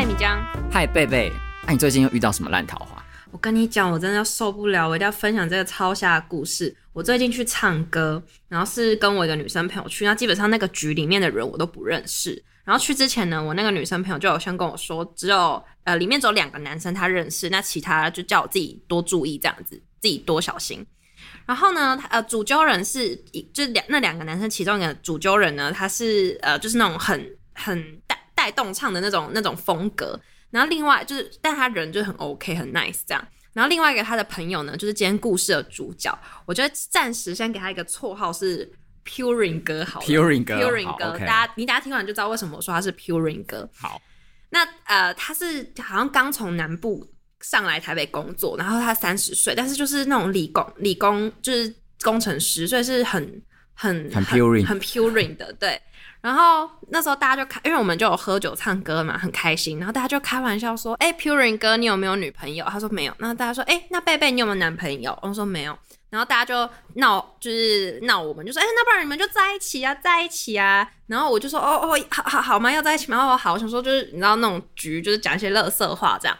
嗨，米江。嗨，贝贝。那、啊、你最近又遇到什么烂桃花？我跟你讲，我真的要受不了，我一定要分享这个超瞎的故事。我最近去唱歌，然后是跟我一个女生朋友去，那基本上那个局里面的人我都不认识。然后去之前呢，我那个女生朋友就有先跟我说，只有呃里面只有两个男生她认识，那其他就叫我自己多注意这样子，自己多小心。然后呢，呃主揪人是就是两那两个男生其中一个主揪人呢，他是呃就是那种很很大。带动唱的那种那种风格，然后另外就是，但他人就很 OK 很 nice 这样。然后另外一个他的朋友呢，就是今天故事的主角，我觉得暂时先给他一个绰号是 Puring 哥好了，Puring 哥，Puring 哥大家你大家听完就知道为什么我说他是 Puring 哥。好，那呃他是好像刚从南部上来台北工作，然后他三十岁，但是就是那种理工理工就是工程师，所以是很很很 Puring 很 Puring 的对。然后那时候大家就开，因为我们就有喝酒唱歌嘛，很开心。然后大家就开玩笑说：“哎，Puring 哥，你有没有女朋友？”他说没有。然后大家说：“哎，那贝贝，你有没有男朋友？”我说没有。然后大家就闹，就是闹我们，就说：“哎，那不然你们就在一起啊，在一起啊。”然后我就说：“哦哦，好好好吗？要在一起吗？”哦，好。我想说就是你知道那种局，就是讲一些垃圾话这样。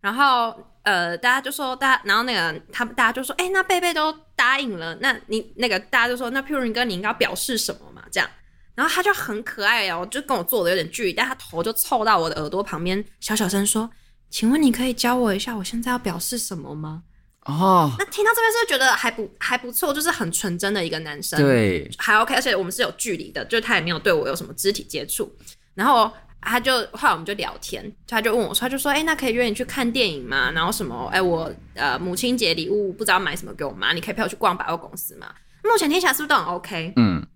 然后呃，大家就说大家，然后那个他们大家就说：“哎，那贝贝都答应了，那你那个大家就说，那 Puring 哥，你应该表示什么嘛？”这样。然后他就很可爱哦，就跟我坐的有点距离，但他头就凑到我的耳朵旁边，小小声说：“请问你可以教我一下，我现在要表示什么吗？”哦，那听到这边是不是觉得还不还不错，就是很纯真的一个男生，对，还 OK，而且我们是有距离的，就是他也没有对我有什么肢体接触。然后他就后来我们就聊天，他就问我说：“他就说，哎，那可以约你去看电影吗？然后什么？哎，我呃母亲节礼物不知道买什么给我妈，你可以陪我去逛百货公司吗？”目前听起来是不是都很 OK？嗯。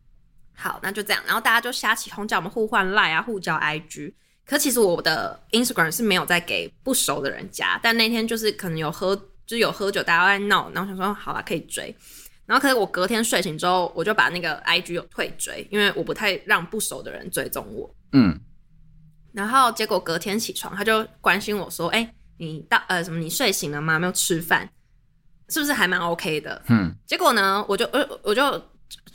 好，那就这样，然后大家就瞎起哄，叫我们互换 Line 啊，互交 IG。可其实我的 Instagram 是没有在给不熟的人加，但那天就是可能有喝，就是有喝酒，大家在闹，然后想说好了可以追。然后可是我隔天睡醒之后，我就把那个 IG 有退追，因为我不太让不熟的人追踪我。嗯。然后结果隔天起床，他就关心我说：“哎、欸，你到呃什么？你睡醒了吗？没有吃饭？是不是还蛮 OK 的？”嗯。结果呢，我就呃我就。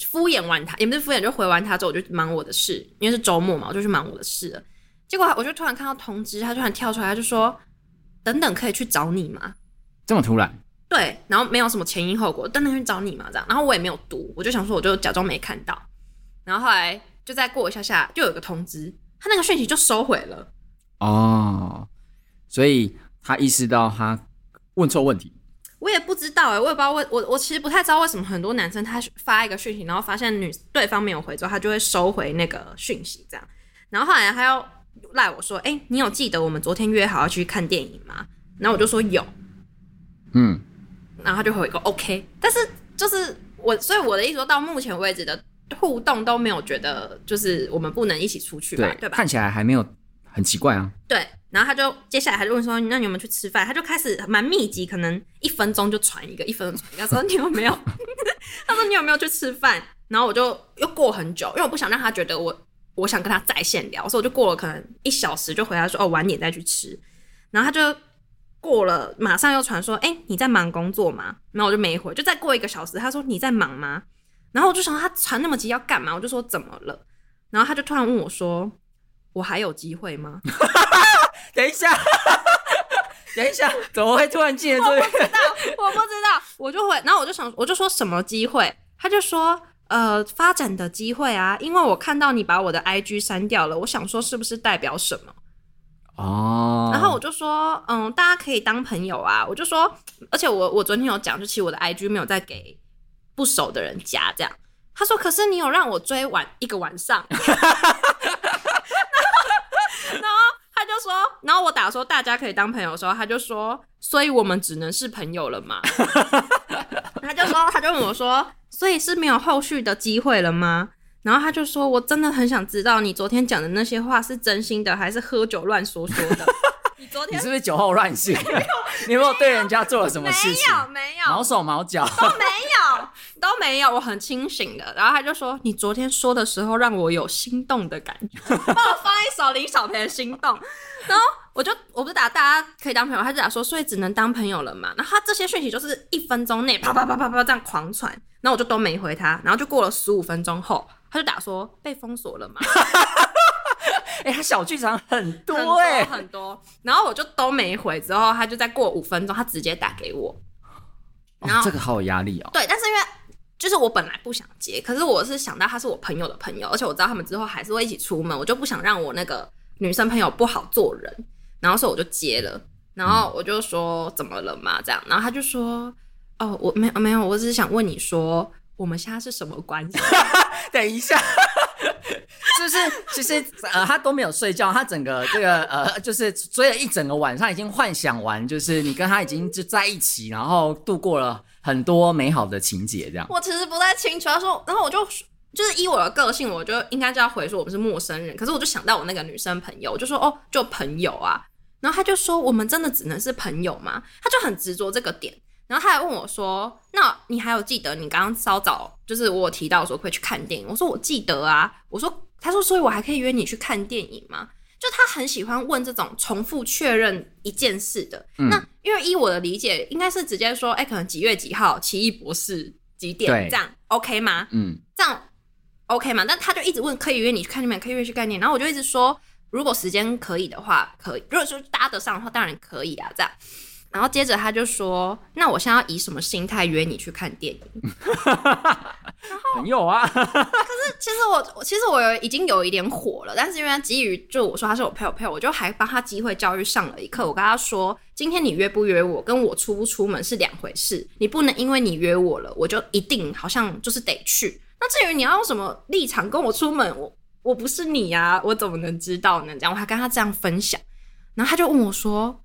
敷衍完他，也不是敷衍，就回完他之后，我就忙我的事，因为是周末嘛，我就去忙我的事了。结果我就突然看到通知，他突然跳出来，他就说：“等等，可以去找你吗？”这么突然？对，然后没有什么前因后果，等等去找你嘛，这样。然后我也没有读，我就想说，我就假装没看到。然后后来就再过一下下，就有个通知，他那个讯息就收回了。哦，所以他意识到他问错问题。我也不知道哎、欸，我也不知道为我我其实不太知道为什么很多男生他发一个讯息，然后发现女对方没有回之后，他就会收回那个讯息这样。然后后来他又赖我说：“哎、欸，你有记得我们昨天约好要去看电影吗？”然后我就说有，嗯，然后他就回一个 OK。但是就是我，所以我的意思说到目前为止的互动都没有觉得就是我们不能一起出去吧，对，对吧？看起来还没有很奇怪啊。对。然后他就接下来他就问说：“那你有没有去吃饭？”他就开始蛮密集，可能一分钟就传一个，一分钟传一个。说：“你有没有？” 他说：“你有没有去吃饭？”然后我就又过很久，因为我不想让他觉得我我想跟他在线聊，所以我就过了可能一小时就回答说：“哦，晚点再去吃。”然后他就过了，马上又传说：“哎，你在忙工作吗？”然后我就没回，就再过一个小时，他说：“你在忙吗？”然后我就想他传那么急要干嘛？我就说：“怎么了？”然后他就突然问我说：“我还有机会吗？”等一下，等一下，怎么会突然进来？我不知道，我不知道，我就会，然后我就想，我就说什么机会？他就说，呃，发展的机会啊，因为我看到你把我的 IG 删掉了，我想说是不是代表什么？哦，然后我就说，嗯，大家可以当朋友啊。我就说，而且我我昨天有讲，就其实我的 IG 没有再给不熟的人加这样。他说，可是你有让我追完一个晚上。说，然后我打说大家可以当朋友的时候，他就说，所以我们只能是朋友了嘛？他就说，他就问我说，所以是没有后续的机会了吗？然后他就说：“我真的很想知道你昨天讲的那些话是真心的，还是喝酒乱说说的。”你昨天你是不是酒后乱性？你有没有对人家做了什么事情？没有，没有，毛手毛脚都没有，都没有，我很清醒的。然后他就说：“你昨天说的时候，让我有心动的感觉。”帮我放一首林小培的《心动》。然后我就我不是打大家可以当朋友，他就打说，所以只能当朋友了嘛。然后他这些讯息就是一分钟内啪啪啪啪啪这样狂传，然后我就都没回他。然后就过了十五分钟后。他就打说被封锁了嘛？哎、欸，他小剧场很多哎、欸，很多。然后我就都没回，之后他就再过五分钟，他直接打给我。然后、哦、这个好有压力哦。对，但是因为就是我本来不想接，可是我是想到他是我朋友的朋友，而且我知道他们之后还是会一起出门，我就不想让我那个女生朋友不好做人。然后所以我就接了，然后我就说怎么了嘛？这样，然后他就说哦，我没有没有，我只是想问你说。我们现在是什么关系？等一下，是不是？其实呃，他都没有睡觉，他整个这个呃，就是追了一整个晚上，已经幻想完，就是你跟他已经就在一起，然后度过了很多美好的情节，这样。我其实不太清楚，他说，然后我就就是以我的个性，我就应该就要回说我们是陌生人。可是我就想到我那个女生朋友，我就说哦，就朋友啊。然后他就说，我们真的只能是朋友吗？他就很执着这个点。然后他还问我说：“那你还有记得你刚刚稍早就是我提到说会去看电影？”我说：“我记得啊。”我说：“他说，所以我还可以约你去看电影吗？”就他很喜欢问这种重复确认一件事的。嗯、那因为依我的理解，应该是直接说：“哎，可能几月几号，奇异博士几点？这样 OK 吗？”嗯，这样 OK 嘛？但他就一直问：“可以约你去看电影，可以约去看电影。”然后我就一直说：“如果时间可以的话，可以；如果说搭得上的话，当然可以啊。”这样。然后接着他就说：“那我现在要以什么心态约你去看电影？”然 后朋友啊，可是其实我其实我有已经有一点火了，但是因为基于就我说他是我朋友朋友，我就还帮他机会教育上了一课。我跟他说：“今天你约不约我，跟我出不出门是两回事。你不能因为你约我了，我就一定好像就是得去。那至于你要用什么立场跟我出门，我我不是你呀，我怎么能知道呢？”这样我还跟他这样分享，然后他就问我说。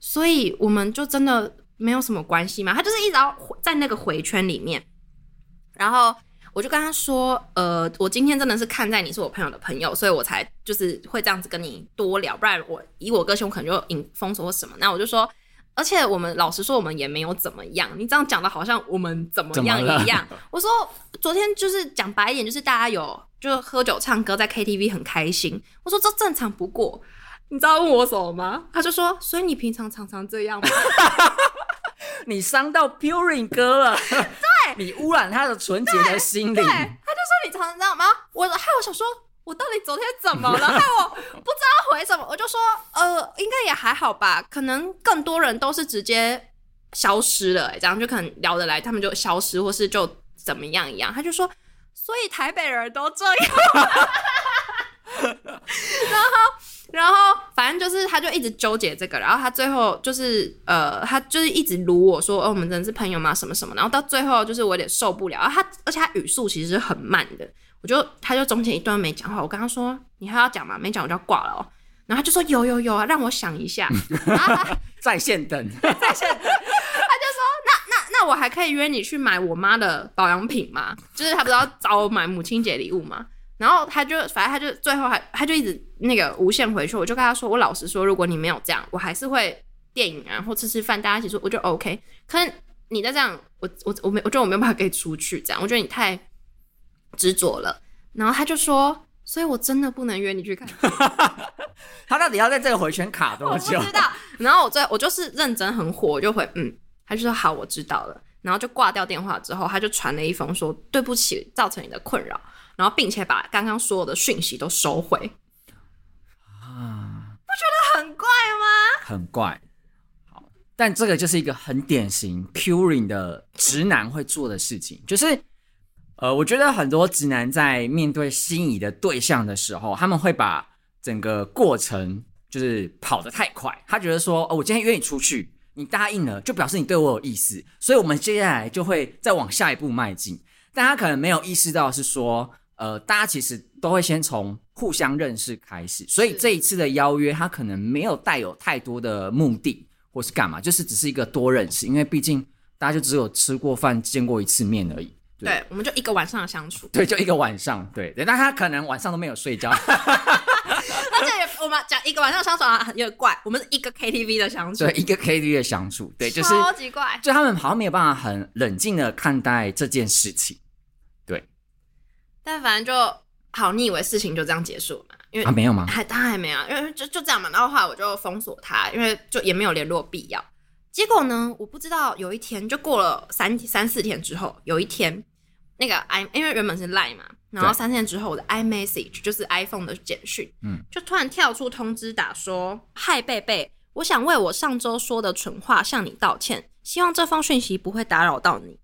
所以我们就真的没有什么关系嘛？他就是一直要在那个回圈里面，然后我就跟他说：“呃，我今天真的是看在你是我朋友的朋友，所以我才就是会这样子跟你多聊，不然我以我个性，我可能就引封锁或什么。那我就说，而且我们老实说，我们也没有怎么样。你这样讲的好像我们怎么样一样。我说昨天就是讲白一点，就是大家有就喝酒唱歌在 KTV 很开心。我说这正常不过。”你知道问我什么吗？他就说：“所以你平常常常这样吗？” 你伤到 Purin 哥了，对，你污染他的纯洁的心灵。对，他就说你常常这样吗？我还有想说，我到底昨天怎么了？害 我不知道回什么。我就说，呃，应该也还好吧。可能更多人都是直接消失了，欸，这样就可能聊得来，他们就消失，或是就怎么样一样。他就说，所以台北人都这样。然后。然后反正就是，他就一直纠结这个，然后他最后就是，呃，他就是一直撸我说，哦，我们真的是朋友吗？什么什么？然后到最后就是我有点受不了，他而且他语速其实是很慢的，我就他就中间一段没讲话，我跟他说，你还要讲吗？没讲我就要挂了哦。然后他就说有有有啊，让我想一下，在线等，在线等，他就说那那那我还可以约你去买我妈的保养品吗？就是他不是要找我买母亲节礼物吗？然后他就，反正他就最后还，他就一直那个无限回去。我就跟他说，我老实说，如果你没有这样，我还是会电影啊，或吃吃饭，大家一起说，我就 OK。可是你再这样，我我我没，我觉得我没有办法可以出去这样。我觉得你太执着了。然后他就说，所以我真的不能约你去看。他到底要在这个回圈卡多久？我不知道。然后我最我就是认真很火，我就回嗯，他就说好，我知道了。然后就挂掉电话之后，他就传了一封说对不起，造成你的困扰。然后，并且把刚刚所有的讯息都收回啊，不觉得很怪吗？很怪。好，但这个就是一个很典型 Purin 的直男会做的事情，就是呃，我觉得很多直男在面对心仪的对象的时候，他们会把整个过程就是跑得太快。他觉得说，哦，我今天约你出去，你答应了，就表示你对我有意思，所以我们接下来就会再往下一步迈进。但他可能没有意识到是说。呃，大家其实都会先从互相认识开始，所以这一次的邀约，他可能没有带有太多的目的，或是干嘛，就是只是一个多认识，因为毕竟大家就只有吃过饭、见过一次面而已，对，对，我们就一个晚上的相处，对，就一个晚上，对对，但他可能晚上都没有睡觉，而且我们讲一个晚上相处啊，有点怪，我们是一个 KTV 的相处，对，一个 KTV 的相处，对，就是超级怪，就他们好像没有办法很冷静的看待这件事情，对，但反正就好，你以为事情就这样结束了吗？因为啊，没有吗？还他还没有，因为就就这样嘛，然后后来我就封锁他，因为就也没有联络必要。结果呢，我不知道有一天就过了三三四天之后，有一天那个 i 因为原本是 line 嘛，然后三天之后我的 iMessage 就是 iPhone 的简讯，嗯，就突然跳出通知打说：“嗨贝贝，我想为我上周说的蠢话向你道歉，希望这封讯息不会打扰到你。”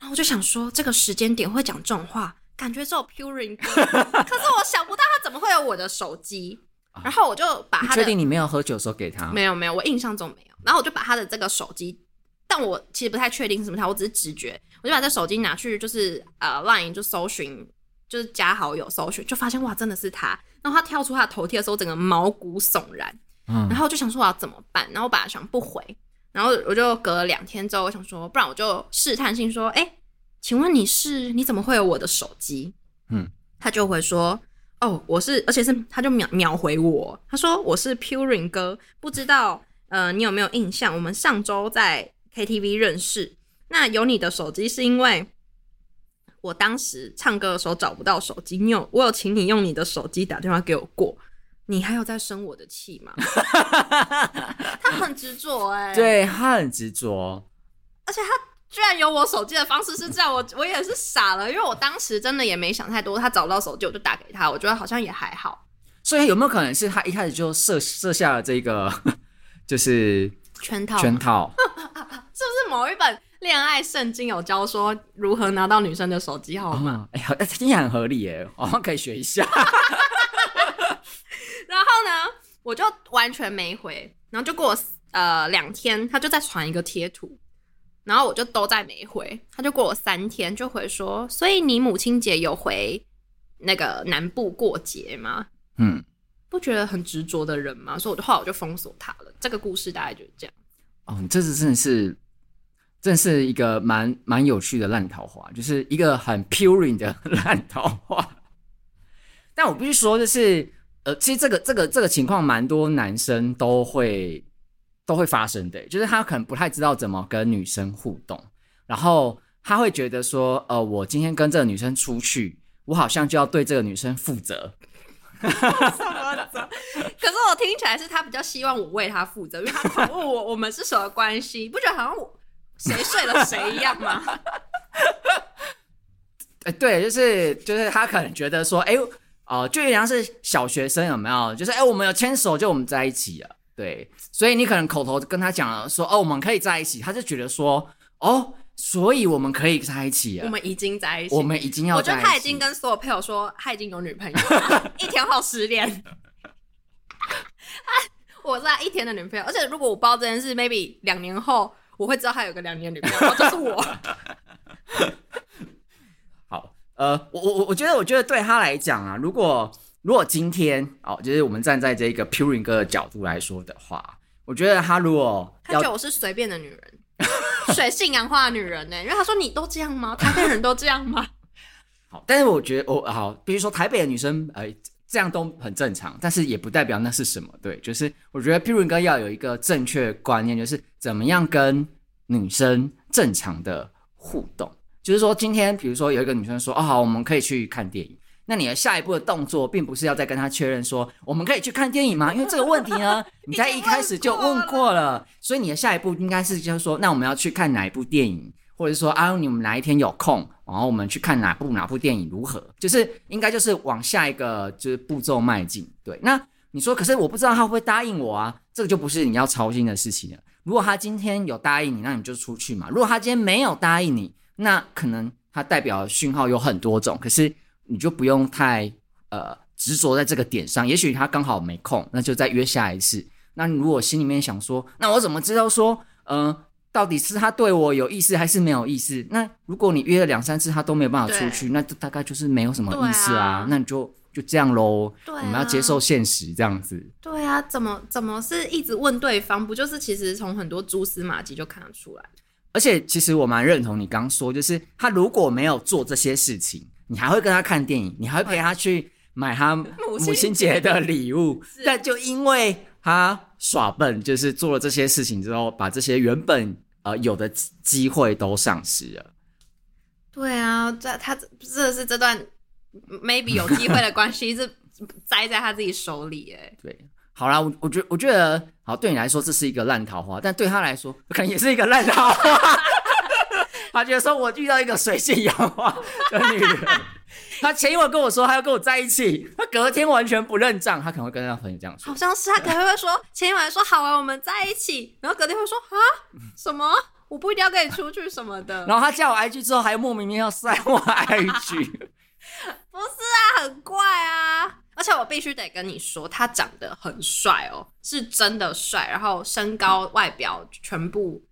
然后我就想说，这个时间点会讲这种话，感觉只有 Puring 可是我想不到他怎么会有我的手机。然后我就把他的，确定你没有喝酒的时候给他？没有没有，我印象中没有。然后我就把他的这个手机，但我其实不太确定是什么他，我只是直觉，我就把这手机拿去，就是呃 Line 就搜寻，就是加好友搜寻，就发现哇真的是他。然后他跳出他的头贴的时候，整个毛骨悚然。嗯。然后就想说我要怎么办？然后我把他想不回，然后我就隔了两天之后，我想说，不然我就试探性说，哎，请问你是？你怎么会有我的手机？嗯。他就会说。哦，我是，而且是，他就秒秒回我，他说我是 Puring 哥，不知道呃你有没有印象？我们上周在 KTV 认识，那有你的手机是因为我当时唱歌的时候找不到手机，你有我有请你用你的手机打电话给我过，你还有在生我的气吗？他很执着哎，对，他很执着，而且他。居然有我手机的方式是这样，我我也是傻了，因为我当时真的也没想太多。他找不到手机，我就打给他，我觉得好像也还好。所以有没有可能是他一开始就设设下了这个 就是圈套？圈套 是不是某一本恋爱圣经有教说如何拿到女生的手机号码？哎呀，听起来很合理耶，我们可以学一下。然后呢，我就完全没回，然后就过呃两天，他就再传一个贴图。然后我就都在没回，他就过了三天就回说，所以你母亲节有回那个南部过节吗？嗯，不觉得很执着的人吗？所以我就后来我就封锁他了。这个故事大概就是这样。哦，你这次真的是，真是一个蛮蛮有趣的烂桃花，就是一个很 puring 的 烂桃花。但我必须说，就是呃，其实这个这个这个情况蛮多男生都会。都会发生的，就是他可能不太知道怎么跟女生互动，然后他会觉得说，呃，我今天跟这个女生出去，我好像就要对这个女生负责。什么责？可是我听起来是他比较希望我为他负责，因为他问我我们是什么关系，不觉得好像我谁睡了谁一样吗？哎，对，就是就是他可能觉得说，哎，哦、呃，就有点像是小学生有没有？就是哎，我们有牵手，就我们在一起了。对，所以你可能口头跟他讲了说，哦，我们可以在一起，他就觉得说，哦，所以我们可以在一起啊，我们已经在一起，我们已经要我觉得他已经跟所有朋友说他已经有女朋友了，一天后失恋，我是他一天的女朋友，而且如果我不知道这件事，maybe 两年后我会知道他有个两年女朋友，就是我。好，呃，我我我觉得，我觉得对他来讲啊，如果。如果今天哦，就是我们站在这个 Puring 哥的角度来说的话，我觉得他如果他觉得我是随便的女人，水性杨花的女人呢？因为他说你都这样吗？台北人都这样吗？好，但是我觉得我好，比如说台北的女生，呃，这样都很正常，但是也不代表那是什么。对，就是我觉得 Puring 哥要有一个正确观念，就是怎么样跟女生正常的互动。就是说，今天比如说有一个女生说，哦，好，我们可以去看电影。那你的下一步的动作，并不是要再跟他确认说，我们可以去看电影吗？因为这个问题呢，你在一开始就问过了，所以你的下一步应该是就是说，那我们要去看哪一部电影，或者是说啊，你们哪一天有空，然后我们去看哪部哪部电影如何？就是应该就是往下一个就是步骤迈进。对，那你说，可是我不知道他会不会答应我啊，这个就不是你要操心的事情了。如果他今天有答应你，那你就出去嘛。如果他今天没有答应你，那可能他代表的讯号有很多种，可是。你就不用太呃执着在这个点上，也许他刚好没空，那就再约下一次。那你如果心里面想说，那我怎么知道说，嗯、呃，到底是他对我有意思还是没有意思？那如果你约了两三次他都没有办法出去，那就大概就是没有什么意思啊。啊那你就就这样喽，对啊、我们要接受现实这样子。对啊，怎么怎么是一直问对方？不就是其实从很多蛛丝马迹就看得出来？而且其实我蛮认同你刚说，就是他如果没有做这些事情，你还会跟他看电影，你还会陪他去买他 母亲节的礼物，但就因为他耍笨，就是做了这些事情之后，把这些原本呃有的机会都丧失了。对啊，这他这的是这段 maybe 有机会的关系是栽在他自己手里哎。对，好啦，我我觉我觉得好，对你来说这是一个烂桃花，但对他来说可能也是一个烂桃花。他觉得说我遇到一个水性杨花的女人，他前一晚跟我说他要跟我在一起，他隔天完全不认账，他可能会跟他朋友这样说，好像是他可能会说前一晚说好啊，我们在一起，然后隔天会说啊什么？我不一定要跟你出去什么的。然后他加我 IG 之后，还莫名其妙塞我 IG。不是啊，很怪啊！而且我必须得跟你说，他长得很帅哦，是真的帅。然后身高、外表全部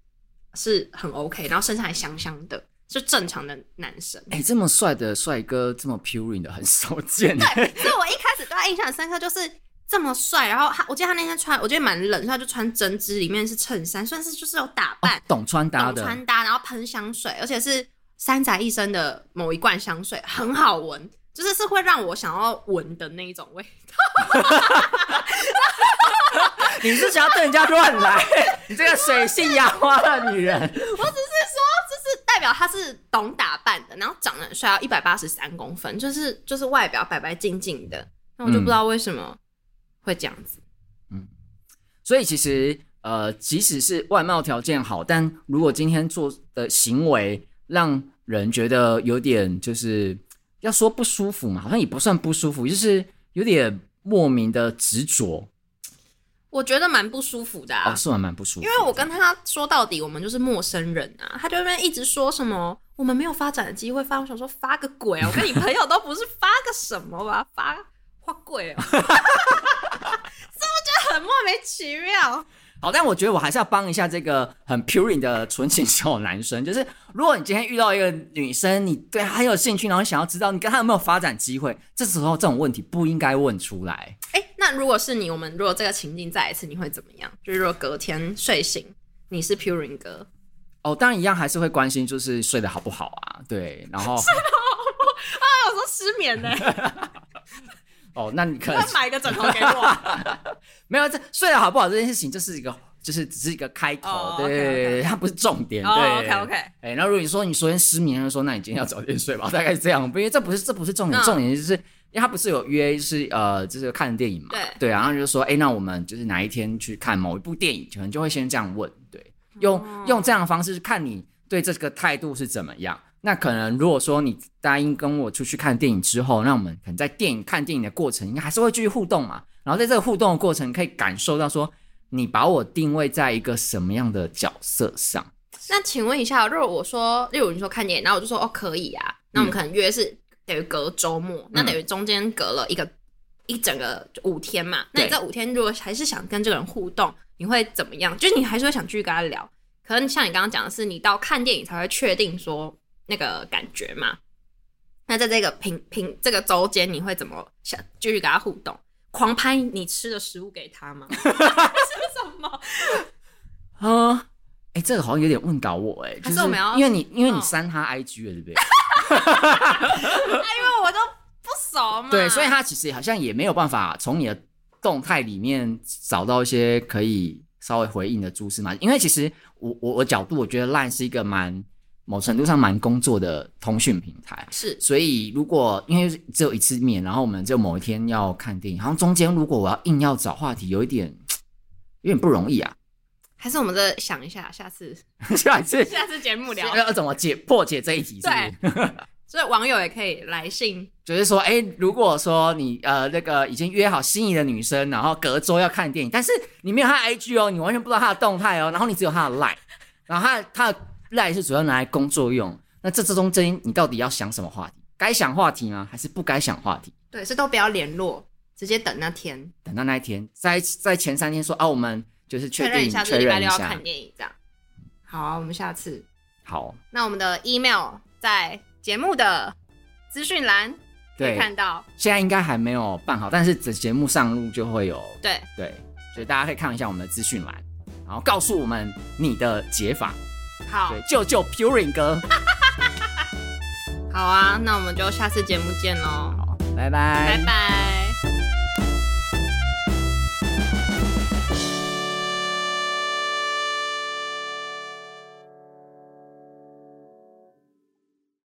是很 OK，然后身上还香香的，是正常的男生。哎、欸，这么帅的帅哥，这么 pure 的很少见。对，所以我一开始对他印象很深刻，就是。这么帅，然后他，我记得他那天穿，我觉得蛮冷，所以他就穿针织，里面是衬衫，算是就是有打扮，哦、懂穿搭的，懂穿搭，然后喷香水，而且是三宅一生的某一罐香水，很好闻，就是是会让我想要闻的那一种味道。你是想要对人家乱来？你这个水性杨花的女人。我只是说，就是代表他是懂打扮的，然后长得很帅，要一百八十三公分，就是就是外表白白净净的，那我就不知道为什么。嗯会这样子，嗯，所以其实呃，即使是外貌条件好，但如果今天做的行为让人觉得有点就是要说不舒服嘛，好像也不算不舒服，就是有点莫名的执着。我觉得蛮不舒服的啊，哦，是蛮蛮不舒服，因为我跟他说到底，我们就是陌生人啊，他就那边一直说什么我们没有发展的机会发，我想说发个鬼啊，我跟你朋友都不是发个什么吧，发花贵哦。好，但我觉得我还是要帮一下这个很 pure 的纯情小男生。就是如果你今天遇到一个女生，你对她很有兴趣，然后想要知道你跟她有没有发展机会，这时候这种问题不应该问出来。哎、欸，那如果是你，我们如果这个情境再一次，你会怎么样？就是如果隔天睡醒，你是 pure 哥，哦，当然一样还是会关心，就是睡得好不好啊？对，然后 睡得好不好啊？我说失眠呢。哦，那你可能买一个枕头给我。没有，这睡得好不好这件事情，就是一个，就是只是一个开头，oh, 对对对，它不是重点。对，OK OK。哎，那如果你说你昨天失眠，就说那你今天要早点睡吧，大概是这样。因为这不是这不是重点，重点就是因为他不是有约，是呃，就是看电影嘛。对对，然后就说，哎，那我们就是哪一天去看某一部电影，可能就会先这样问，对，用、oh. 用这样的方式看你对这个态度是怎么样。那可能如果说你答应跟我出去看电影之后，那我们可能在电影看电影的过程，应该还是会继续互动嘛。然后在这个互动的过程，可以感受到说你把我定位在一个什么样的角色上。那请问一下，如果我说，例如你说看电影，然后我就说哦可以啊，那我们可能约是等于隔周末，嗯、那等于中间隔了一个一整个五天嘛。那你这五天如果还是想跟这个人互动，你会怎么样？就是你还是会想继续跟他聊。可能像你刚刚讲的是，你到看电影才会确定说。那个感觉嘛，那在这个平平这个周间，你会怎么想继续跟他互动？狂拍你吃的食物给他吗？是什么？啊，哎，这个好像有点问倒我哎、欸，就是因为你因为你删他 IG 了，对不对？因为我都不熟嘛。对，所以他其实好像也没有办法从你的动态里面找到一些可以稍微回应的蛛丝马迹。因为其实我我我角度，我觉得 Line 是一个蛮。某程度上蛮工作的通讯平台是，所以如果因为只有一次面，然后我们就某一天要看电影，好像中间如果我要硬要找话题，有一点 有点不容易啊。还是我们再想一下，下次 下次下次节目聊要怎么解破解这一题是不是？对，所以网友也可以来信，就是说，哎、欸，如果说你呃那个已经约好心仪的女生，然后隔周要看电影，但是你没有她的 IG 哦，你完全不知道她的动态哦，然后你只有她的 Line，然后她她的。赖是主要拿来工作用，那这之中间你到底要想什么话题？该想话题吗？还是不该想话题？对，是都不要联络，直接等那天，等到那一天，在在前三天说啊，我们就是确认一下，这礼拜六要看电影这样。好啊，我们下次好。那我们的 email 在节目的资讯栏可以看到，现在应该还没有办好，但是这节目上路就会有。对对，所以大家可以看一下我们的资讯栏，然后告诉我们你的解法。好，救救 Purin 哥。好啊，那我们就下次节目见喽，好拜拜，拜拜。